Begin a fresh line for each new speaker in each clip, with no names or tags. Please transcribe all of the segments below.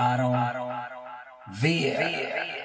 I don't, I don't, I don't, I don't.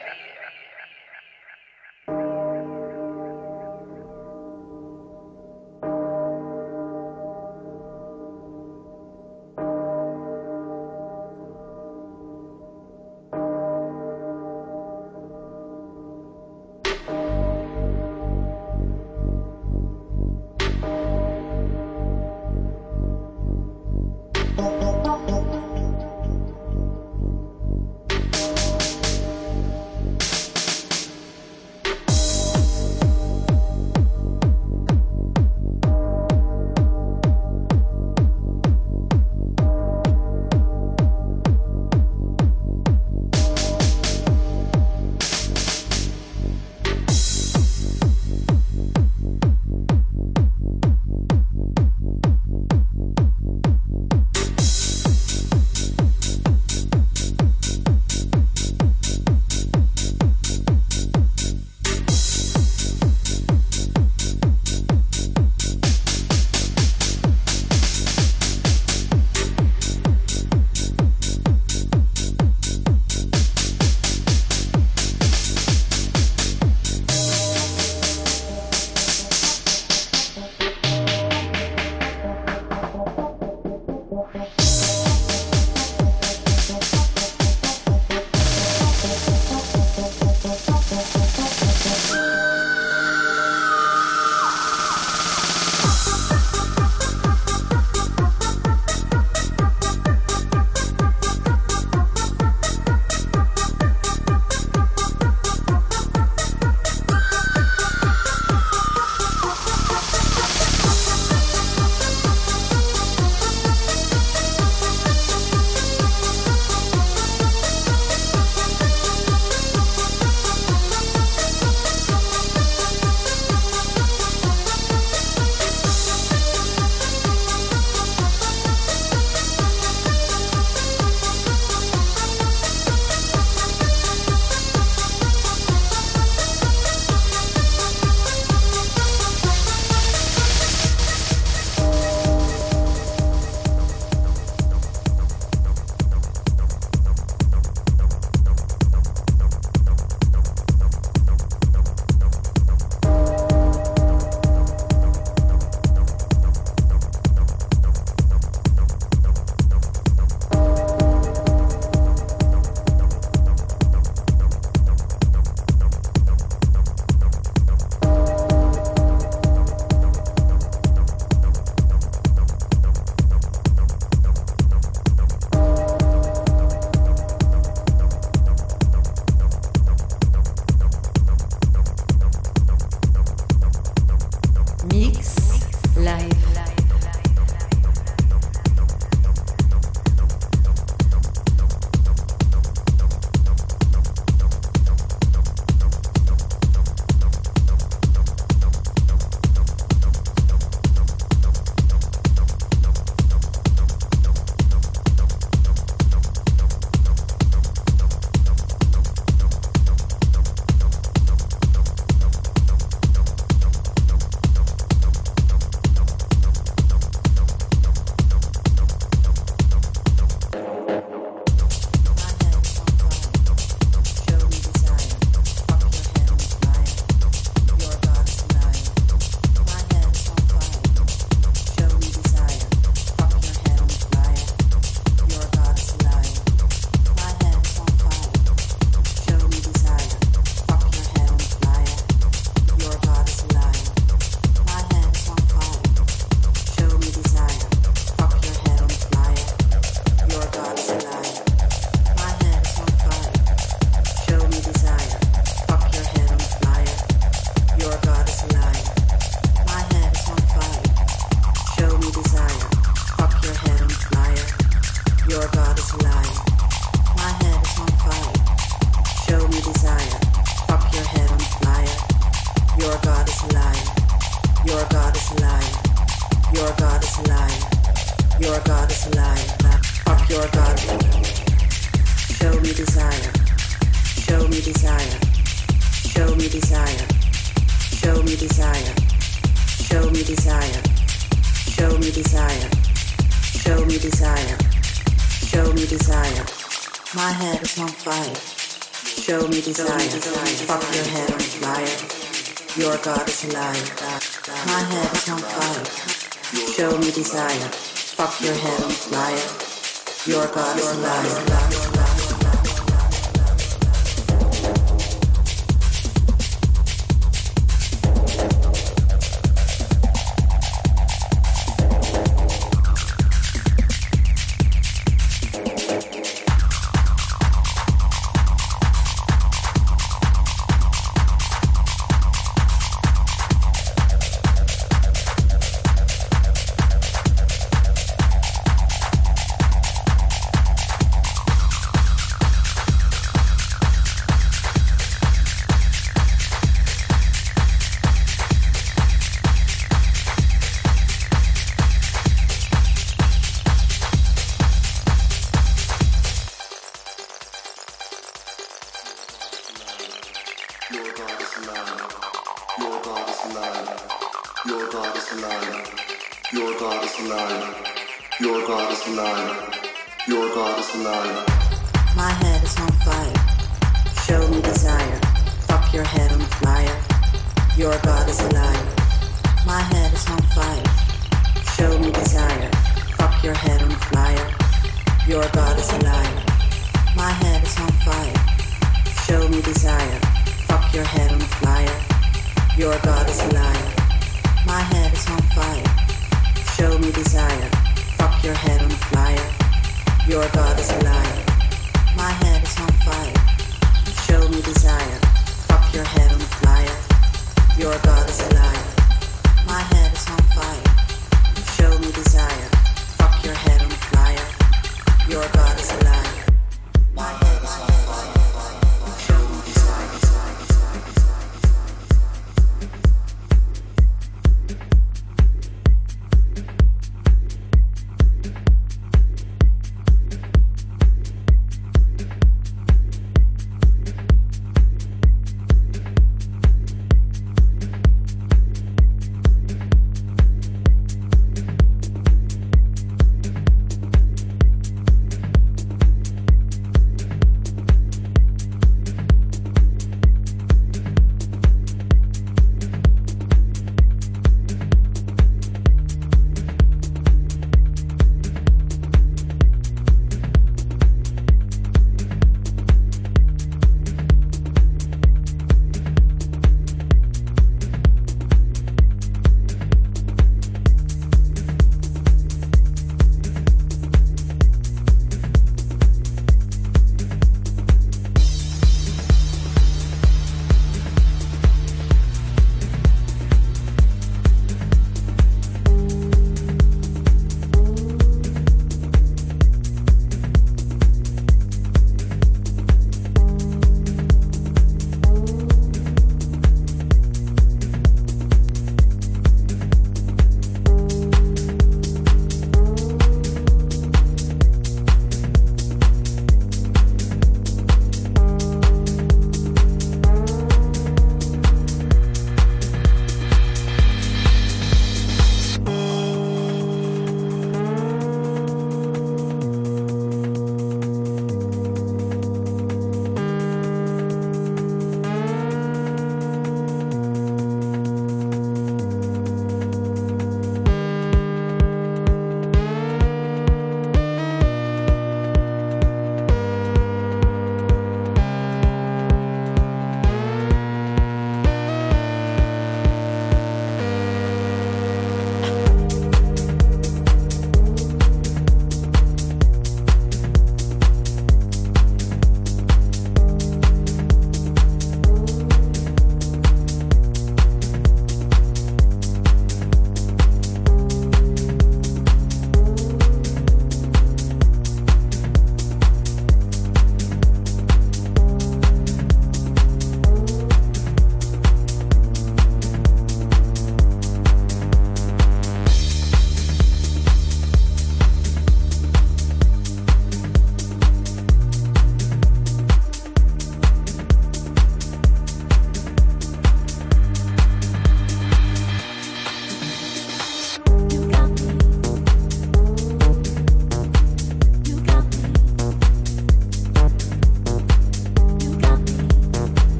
My head is on fire. Show me desire. Fuck your head on fire. Your God is a